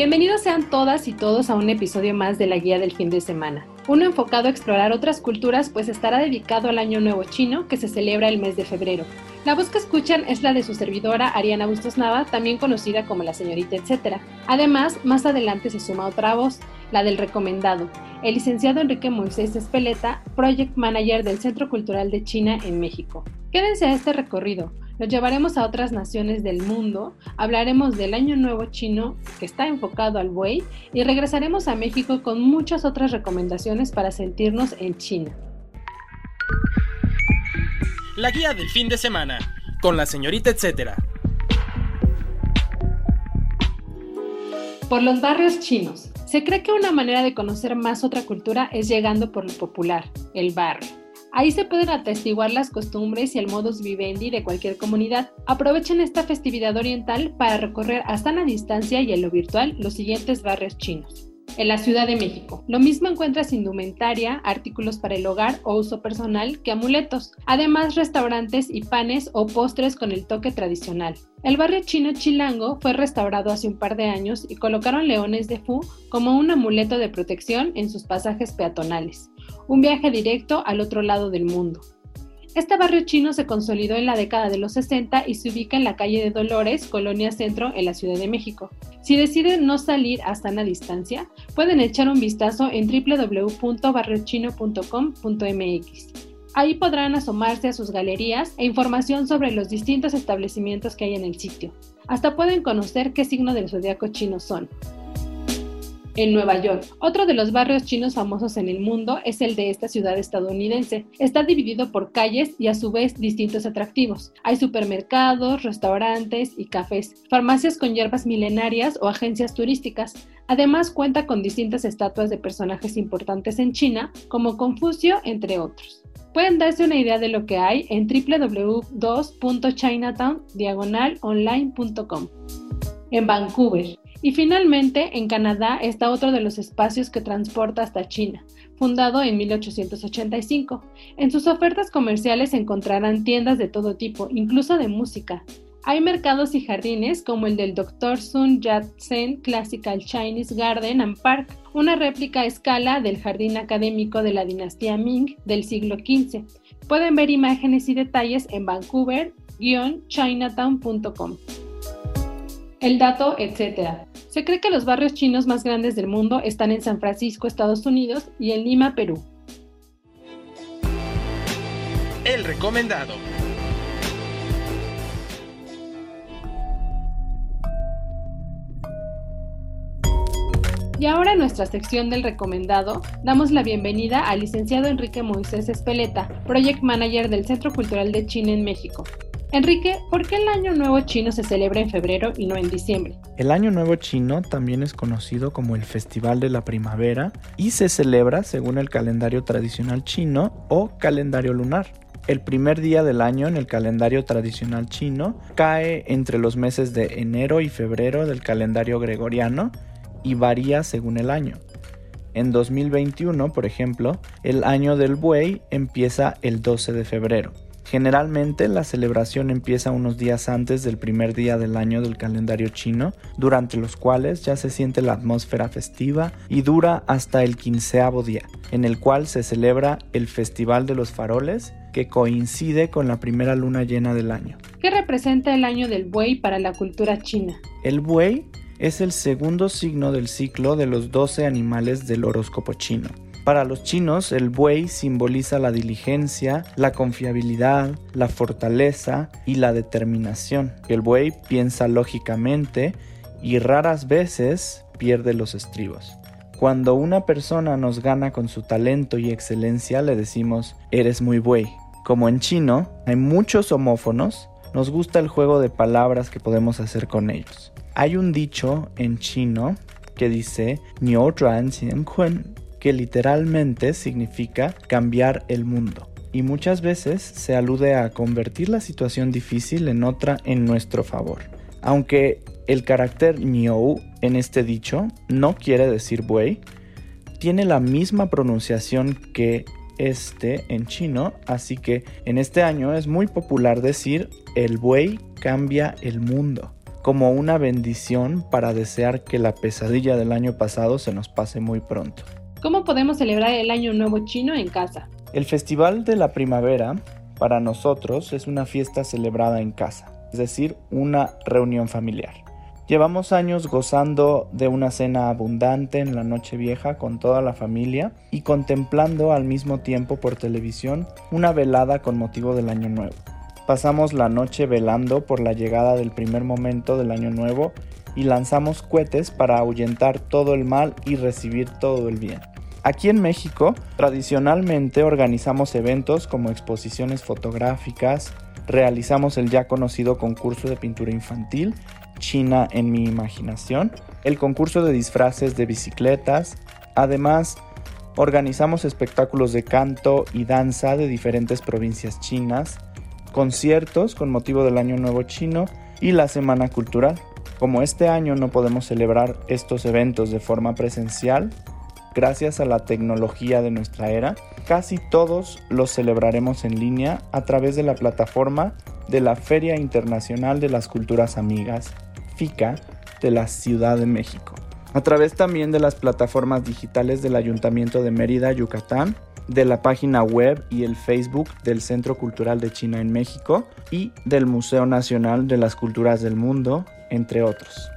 Bienvenidos sean todas y todos a un episodio más de la Guía del Fin de Semana, uno enfocado a explorar otras culturas pues estará dedicado al Año Nuevo Chino que se celebra el mes de febrero. La voz que escuchan es la de su servidora Ariana Bustos Nava, también conocida como la señorita etcétera. Además, más adelante se suma otra voz, la del recomendado, el licenciado Enrique Moisés Espeleta, Project Manager del Centro Cultural de China en México. Quédense a este recorrido, nos llevaremos a otras naciones del mundo, hablaremos del Año Nuevo Chino que está enfocado al buey y regresaremos a México con muchas otras recomendaciones para sentirnos en China. La guía del fin de semana, con la señorita etcétera. Por los barrios chinos. Se cree que una manera de conocer más otra cultura es llegando por lo popular, el barrio. Ahí se pueden atestiguar las costumbres y el modus vivendi de cualquier comunidad. Aprovechen esta festividad oriental para recorrer a sana distancia y en lo virtual los siguientes barrios chinos. En la Ciudad de México. Lo mismo encuentras indumentaria, artículos para el hogar o uso personal que amuletos. Además, restaurantes y panes o postres con el toque tradicional. El barrio chino Chilango fue restaurado hace un par de años y colocaron leones de Fu como un amuleto de protección en sus pasajes peatonales un viaje directo al otro lado del mundo. Este barrio chino se consolidó en la década de los 60 y se ubica en la calle de Dolores, Colonia Centro, en la Ciudad de México. Si deciden no salir a sana distancia, pueden echar un vistazo en www.barriochino.com.mx. Ahí podrán asomarse a sus galerías e información sobre los distintos establecimientos que hay en el sitio. Hasta pueden conocer qué signo del zodiaco chino son en Nueva York. Otro de los barrios chinos famosos en el mundo es el de esta ciudad estadounidense. Está dividido por calles y a su vez distintos atractivos. Hay supermercados, restaurantes y cafés, farmacias con hierbas milenarias o agencias turísticas. Además cuenta con distintas estatuas de personajes importantes en China, como Confucio, entre otros. Pueden darse una idea de lo que hay en www.chinatown-online.com. En Vancouver, y finalmente, en Canadá está otro de los espacios que transporta hasta China, fundado en 1885. En sus ofertas comerciales encontrarán tiendas de todo tipo, incluso de música. Hay mercados y jardines como el del Dr. Sun Yat-sen Classical Chinese Garden and Park, una réplica a escala del jardín académico de la dinastía Ming del siglo XV. Pueden ver imágenes y detalles en vancouver-chinatown.com. El dato, etc. Se cree que los barrios chinos más grandes del mundo están en San Francisco, Estados Unidos, y en Lima, Perú. El recomendado. Y ahora en nuestra sección del recomendado, damos la bienvenida al licenciado Enrique Moisés Espeleta, Project Manager del Centro Cultural de China en México. Enrique, ¿por qué el Año Nuevo Chino se celebra en febrero y no en diciembre? El Año Nuevo Chino también es conocido como el Festival de la Primavera y se celebra según el calendario tradicional chino o calendario lunar. El primer día del año en el calendario tradicional chino cae entre los meses de enero y febrero del calendario gregoriano y varía según el año. En 2021, por ejemplo, el año del buey empieza el 12 de febrero. Generalmente la celebración empieza unos días antes del primer día del año del calendario chino, durante los cuales ya se siente la atmósfera festiva y dura hasta el quinceavo día, en el cual se celebra el Festival de los Faroles, que coincide con la primera luna llena del año. ¿Qué representa el año del buey para la cultura china? El buey es el segundo signo del ciclo de los 12 animales del horóscopo chino. Para los chinos, el buey simboliza la diligencia, la confiabilidad, la fortaleza y la determinación. El buey piensa lógicamente y raras veces pierde los estribos. Cuando una persona nos gana con su talento y excelencia, le decimos, eres muy buey. Como en chino, hay muchos homófonos, nos gusta el juego de palabras que podemos hacer con ellos. Hay un dicho en chino que dice que literalmente significa cambiar el mundo. Y muchas veces se alude a convertir la situación difícil en otra en nuestro favor. Aunque el carácter Niou en este dicho no quiere decir buey, tiene la misma pronunciación que este en chino, así que en este año es muy popular decir el buey cambia el mundo, como una bendición para desear que la pesadilla del año pasado se nos pase muy pronto. ¿Cómo podemos celebrar el Año Nuevo chino en casa? El Festival de la Primavera para nosotros es una fiesta celebrada en casa, es decir, una reunión familiar. Llevamos años gozando de una cena abundante en la noche vieja con toda la familia y contemplando al mismo tiempo por televisión una velada con motivo del Año Nuevo. Pasamos la noche velando por la llegada del primer momento del Año Nuevo y lanzamos cohetes para ahuyentar todo el mal y recibir todo el bien. Aquí en México, tradicionalmente organizamos eventos como exposiciones fotográficas, realizamos el ya conocido concurso de pintura infantil China en mi imaginación, el concurso de disfraces de bicicletas, además organizamos espectáculos de canto y danza de diferentes provincias chinas, conciertos con motivo del Año Nuevo Chino y la Semana Cultural. Como este año no podemos celebrar estos eventos de forma presencial, gracias a la tecnología de nuestra era, casi todos los celebraremos en línea a través de la plataforma de la Feria Internacional de las Culturas Amigas, de la Ciudad de México. A través también de las plataformas digitales del Ayuntamiento de Mérida, Yucatán, de la página web y el Facebook del Centro Cultural de China en México y del Museo Nacional de las Culturas del Mundo, entre otros.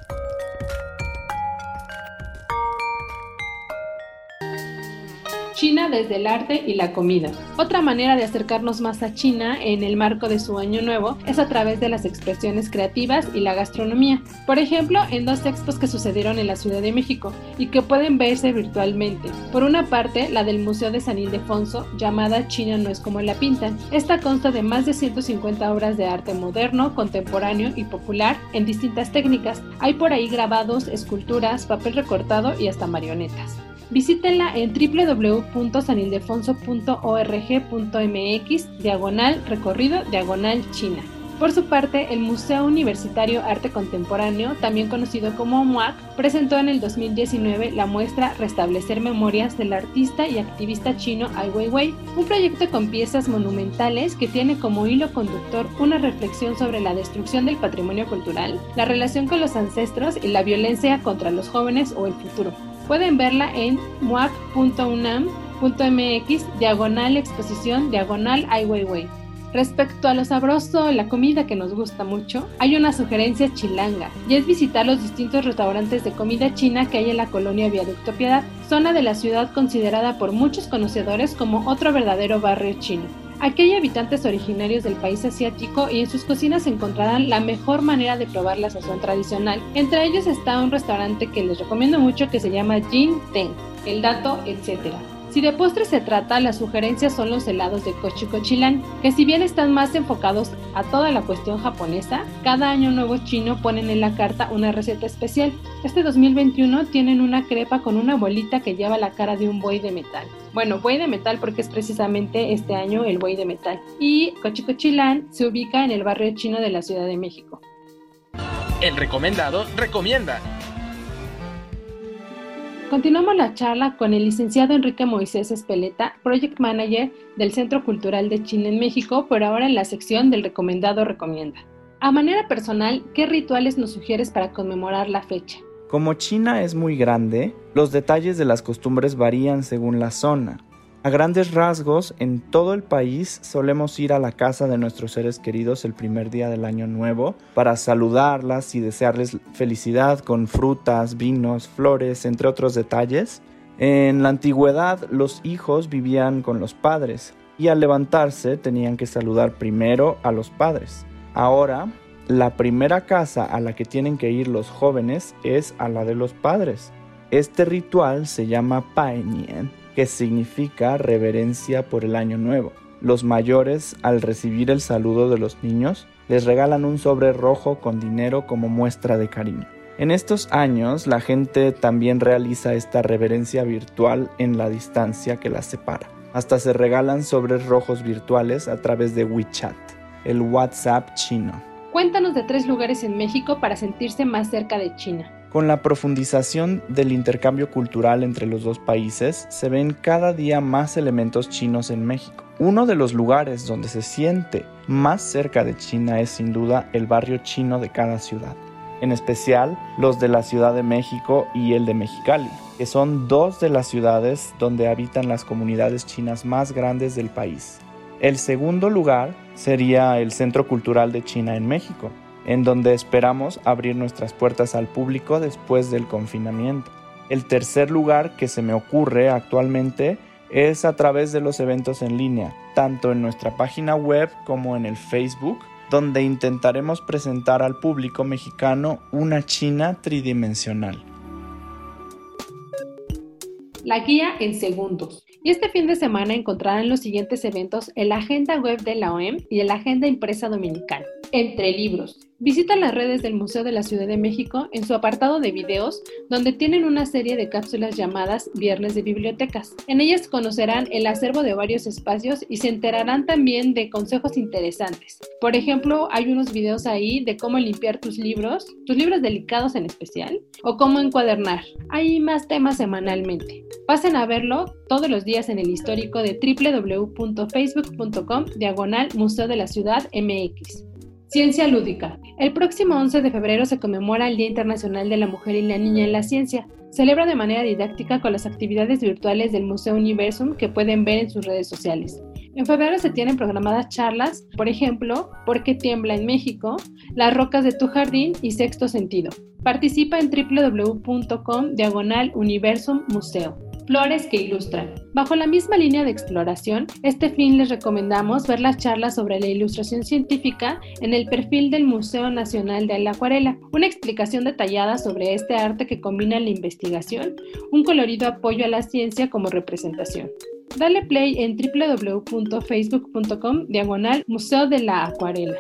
Desde el arte y la comida. Otra manera de acercarnos más a China en el marco de su año nuevo es a través de las expresiones creativas y la gastronomía. Por ejemplo, en dos expos que sucedieron en la Ciudad de México y que pueden verse virtualmente. Por una parte, la del Museo de San Ildefonso, llamada China no es como la pintan. Esta consta de más de 150 obras de arte moderno, contemporáneo y popular en distintas técnicas. Hay por ahí grabados, esculturas, papel recortado y hasta marionetas. Visítenla en www.sanildefonso.org.mx, diagonal recorrido, diagonal China. Por su parte, el Museo Universitario Arte Contemporáneo, también conocido como MUAC, presentó en el 2019 la muestra Restablecer Memorias del artista y activista chino Ai Weiwei, un proyecto con piezas monumentales que tiene como hilo conductor una reflexión sobre la destrucción del patrimonio cultural, la relación con los ancestros y la violencia contra los jóvenes o el futuro. Pueden verla en muac.unam.mx, diagonal exposición, diagonal Ai. Respecto a lo sabroso, la comida que nos gusta mucho, hay una sugerencia chilanga, y es visitar los distintos restaurantes de comida china que hay en la colonia Viaducto Piedad, zona de la ciudad considerada por muchos conocedores como otro verdadero barrio chino. Aquí hay habitantes originarios del país asiático y en sus cocinas encontrarán la mejor manera de probar la sazón tradicional. Entre ellos está un restaurante que les recomiendo mucho que se llama Jin Teng, el dato, etc. Si de postre se trata, las sugerencias son los helados de Kochikochilan, que si bien están más enfocados a toda la cuestión japonesa, cada año nuevo chino ponen en la carta una receta especial. Este 2021 tienen una crepa con una bolita que lleva la cara de un buey de metal. Bueno, buey de metal porque es precisamente este año el buey de metal. Y Kochikochilan se ubica en el barrio chino de la Ciudad de México. El recomendado recomienda. Continuamos la charla con el licenciado Enrique Moisés Espeleta, Project Manager del Centro Cultural de China en México, por ahora en la sección del recomendado recomienda. A manera personal, ¿qué rituales nos sugieres para conmemorar la fecha? Como China es muy grande, los detalles de las costumbres varían según la zona. A grandes rasgos, en todo el país solemos ir a la casa de nuestros seres queridos el primer día del año nuevo para saludarlas y desearles felicidad con frutas, vinos, flores, entre otros detalles. En la antigüedad los hijos vivían con los padres y al levantarse tenían que saludar primero a los padres. Ahora, la primera casa a la que tienen que ir los jóvenes es a la de los padres. Este ritual se llama Paenien que significa reverencia por el año nuevo. Los mayores, al recibir el saludo de los niños, Les regalan un sobre rojo con dinero como muestra de cariño. En estos años, la gente también realiza esta reverencia virtual en la distancia que las separa. Hasta se regalan sobres rojos virtuales a través de WeChat, el WhatsApp chino. Cuéntanos de tres lugares en México para sentirse más cerca de China. Con la profundización del intercambio cultural entre los dos países, se ven cada día más elementos chinos en México. Uno de los lugares donde se siente más cerca de China es sin duda el barrio chino de cada ciudad, en especial los de la Ciudad de México y el de Mexicali, que son dos de las ciudades donde habitan las comunidades chinas más grandes del país. El segundo lugar sería el Centro Cultural de China en México, en donde esperamos abrir nuestras puertas al público después del confinamiento. El tercer lugar que se me ocurre actualmente es a través de los eventos en línea, tanto en nuestra página web como en el Facebook, donde intentaremos presentar al público mexicano una China tridimensional. La guía en segundos. Y este fin de semana encontrarán los siguientes eventos en la agenda web de la OEM y la agenda impresa dominical. Entre libros. Visita las redes del Museo de la Ciudad de México en su apartado de videos, donde tienen una serie de cápsulas llamadas Viernes de Bibliotecas. En ellas conocerán el acervo de varios espacios y se enterarán también de consejos interesantes. Por ejemplo, hay unos videos ahí de cómo limpiar tus libros, tus libros delicados en especial, o cómo encuadernar. Hay más temas semanalmente. Pasen a verlo todos los días en el histórico de www.facebook.com diagonal Museo de la Ciudad MX. Ciencia Lúdica. El próximo 11 de febrero se conmemora el Día Internacional de la Mujer y la Niña en la Ciencia. Celebra de manera didáctica con las actividades virtuales del Museo Universum que pueden ver en sus redes sociales. En febrero se tienen programadas charlas, por ejemplo, ¿Por qué tiembla en México?, Las rocas de tu jardín y Sexto Sentido. Participa en www.com diagonal Universum Museo. Flores que ilustran. Bajo la misma línea de exploración, este fin les recomendamos ver las charlas sobre la ilustración científica en el perfil del Museo Nacional de la Acuarela, una explicación detallada sobre este arte que combina la investigación, un colorido apoyo a la ciencia como representación. Dale play en www.facebook.com diagonal Museo de la Acuarela.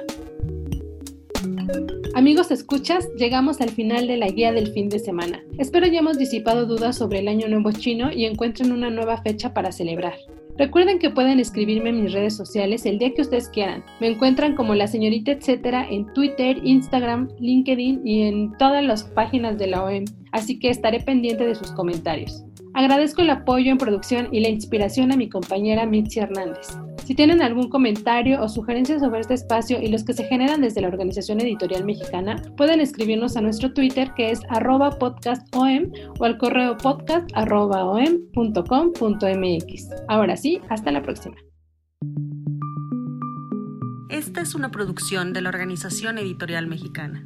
Amigos escuchas, llegamos al final de la guía del fin de semana. Espero ya hemos disipado dudas sobre el Año Nuevo Chino y encuentren una nueva fecha para celebrar. Recuerden que pueden escribirme en mis redes sociales el día que ustedes quieran. Me encuentran como la señorita etcétera en Twitter, Instagram, LinkedIn y en todas las páginas de la OEM, así que estaré pendiente de sus comentarios. Agradezco el apoyo en producción y la inspiración a mi compañera Mitzi Hernández. Si tienen algún comentario o sugerencia sobre este espacio y los que se generan desde la Organización Editorial Mexicana, pueden escribirnos a nuestro Twitter que es arroba podcastom o al correo podcast.om.com.mx. Ahora sí, hasta la próxima. Esta es una producción de la Organización Editorial Mexicana.